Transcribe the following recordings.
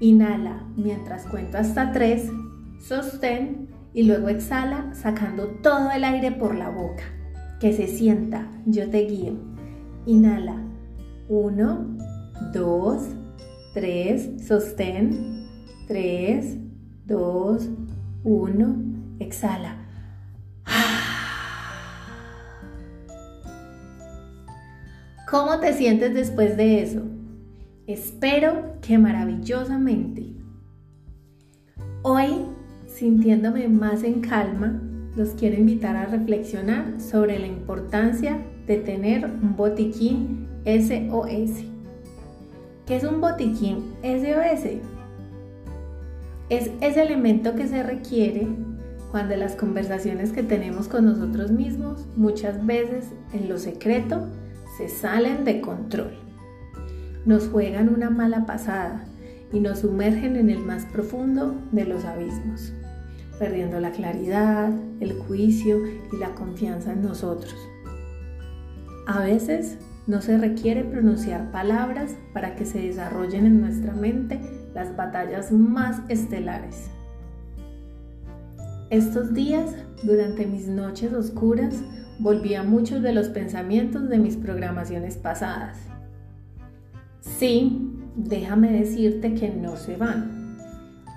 Inhala mientras cuento hasta tres, sostén y luego exhala sacando todo el aire por la boca. Que se sienta, yo te guío. Inhala. Uno, dos, tres, sostén. Tres, dos, uno, exhala. ¿Cómo te sientes después de eso? Espero que maravillosamente. Hoy, sintiéndome más en calma, los quiero invitar a reflexionar sobre la importancia de tener un botiquín SOS. ¿Qué es un botiquín SOS? Es ese elemento que se requiere cuando las conversaciones que tenemos con nosotros mismos muchas veces en lo secreto se salen de control nos juegan una mala pasada y nos sumergen en el más profundo de los abismos, perdiendo la claridad, el juicio y la confianza en nosotros. A veces no se requiere pronunciar palabras para que se desarrollen en nuestra mente las batallas más estelares. Estos días, durante mis noches oscuras, volví a muchos de los pensamientos de mis programaciones pasadas Sí, déjame decirte que no se van.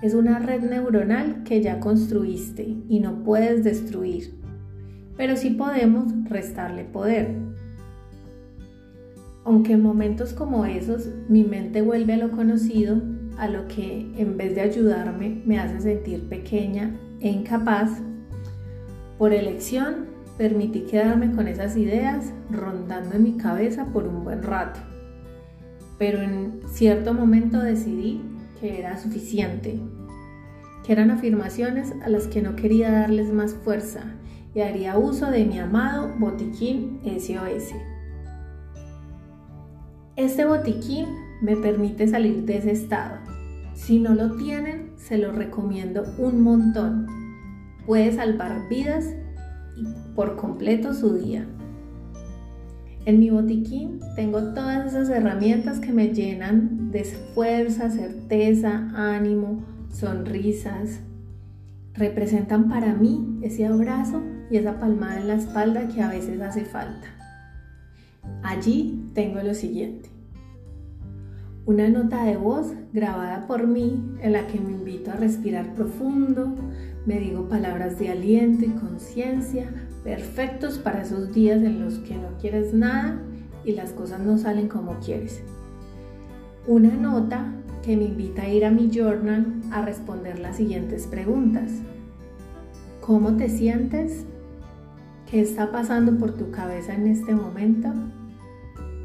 Es una red neuronal que ya construiste y no puedes destruir, pero sí podemos restarle poder. Aunque en momentos como esos mi mente vuelve a lo conocido, a lo que en vez de ayudarme me hace sentir pequeña e incapaz, por elección permití quedarme con esas ideas rondando en mi cabeza por un buen rato pero en cierto momento decidí que era suficiente, que eran afirmaciones a las que no quería darles más fuerza y haría uso de mi amado botiquín SOS. Este botiquín me permite salir de ese estado. Si no lo tienen, se lo recomiendo un montón. Puede salvar vidas y por completo su día. En mi botiquín tengo todas esas herramientas que me llenan de fuerza, certeza, ánimo, sonrisas. Representan para mí ese abrazo y esa palmada en la espalda que a veces hace falta. Allí tengo lo siguiente. Una nota de voz grabada por mí en la que me invito a respirar profundo, me digo palabras de aliento y conciencia perfectos para esos días en los que no quieres nada y las cosas no salen como quieres. Una nota que me invita a ir a mi journal a responder las siguientes preguntas. ¿Cómo te sientes? ¿Qué está pasando por tu cabeza en este momento?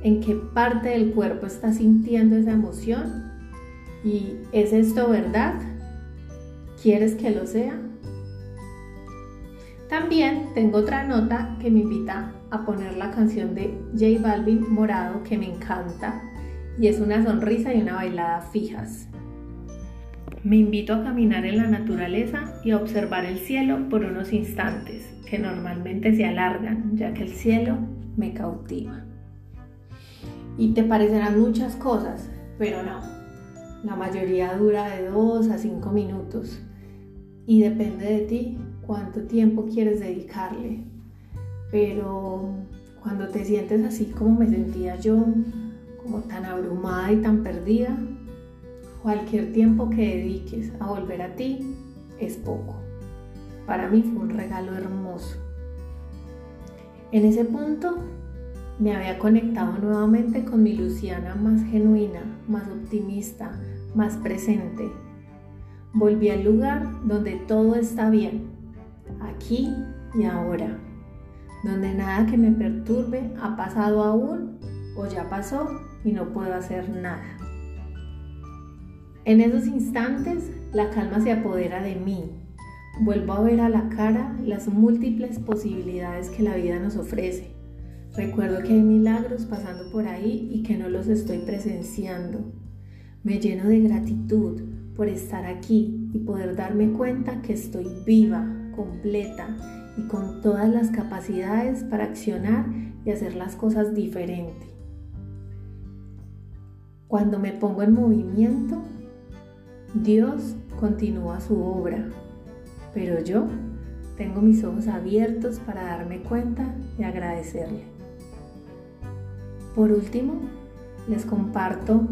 ¿En qué parte del cuerpo estás sintiendo esa emoción? ¿Y es esto verdad? ¿Quieres que lo sea? También tengo otra nota que me invita a poner la canción de J Balvin Morado que me encanta y es una sonrisa y una bailada fijas. Me invito a caminar en la naturaleza y a observar el cielo por unos instantes que normalmente se alargan ya que el cielo me cautiva. Y te parecerán muchas cosas, pero no. La mayoría dura de 2 a 5 minutos y depende de ti cuánto tiempo quieres dedicarle. Pero cuando te sientes así como me sentía yo, como tan abrumada y tan perdida, cualquier tiempo que dediques a volver a ti es poco. Para mí fue un regalo hermoso. En ese punto me había conectado nuevamente con mi Luciana más genuina, más optimista, más presente. Volví al lugar donde todo está bien, aquí y ahora, donde nada que me perturbe ha pasado aún o ya pasó y no puedo hacer nada. En esos instantes, la calma se apodera de mí. Vuelvo a ver a la cara las múltiples posibilidades que la vida nos ofrece. Recuerdo que hay milagros pasando por ahí y que no los estoy presenciando. Me lleno de gratitud por estar aquí y poder darme cuenta que estoy viva, completa y con todas las capacidades para accionar y hacer las cosas diferente. Cuando me pongo en movimiento, Dios continúa su obra, pero yo tengo mis ojos abiertos para darme cuenta y agradecerle. Por último, les comparto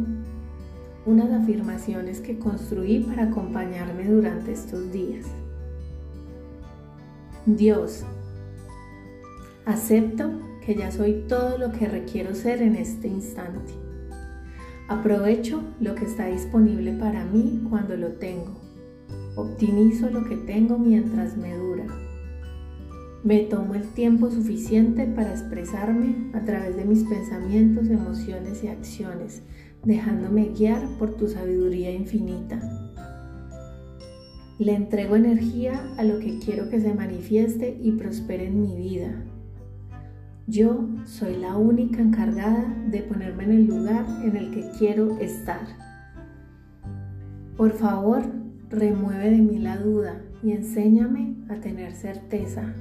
unas afirmaciones que construí para acompañarme durante estos días. Dios, acepto que ya soy todo lo que requiero ser en este instante. Aprovecho lo que está disponible para mí cuando lo tengo. Optimizo lo que tengo mientras me dura. Me tomo el tiempo suficiente para expresarme a través de mis pensamientos, emociones y acciones, dejándome guiar por tu sabiduría infinita. Le entrego energía a lo que quiero que se manifieste y prospere en mi vida. Yo soy la única encargada de ponerme en el lugar en el que quiero estar. Por favor, remueve de mí la duda y enséñame a tener certeza.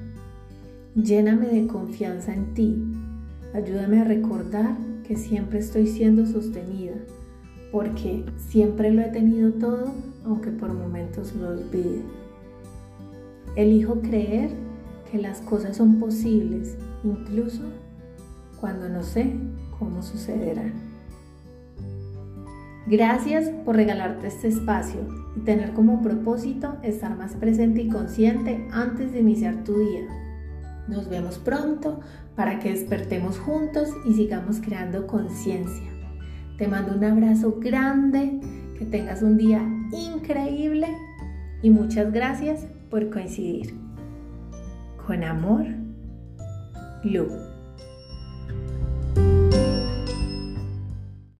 Lléname de confianza en ti. Ayúdame a recordar que siempre estoy siendo sostenida, porque siempre lo he tenido todo, aunque por momentos lo olvide. Elijo creer que las cosas son posibles incluso cuando no sé cómo sucederá. Gracias por regalarte este espacio y tener como propósito estar más presente y consciente antes de iniciar tu día. Nos vemos pronto para que despertemos juntos y sigamos creando conciencia. Te mando un abrazo grande, que tengas un día increíble y muchas gracias por coincidir. Con amor, Lu.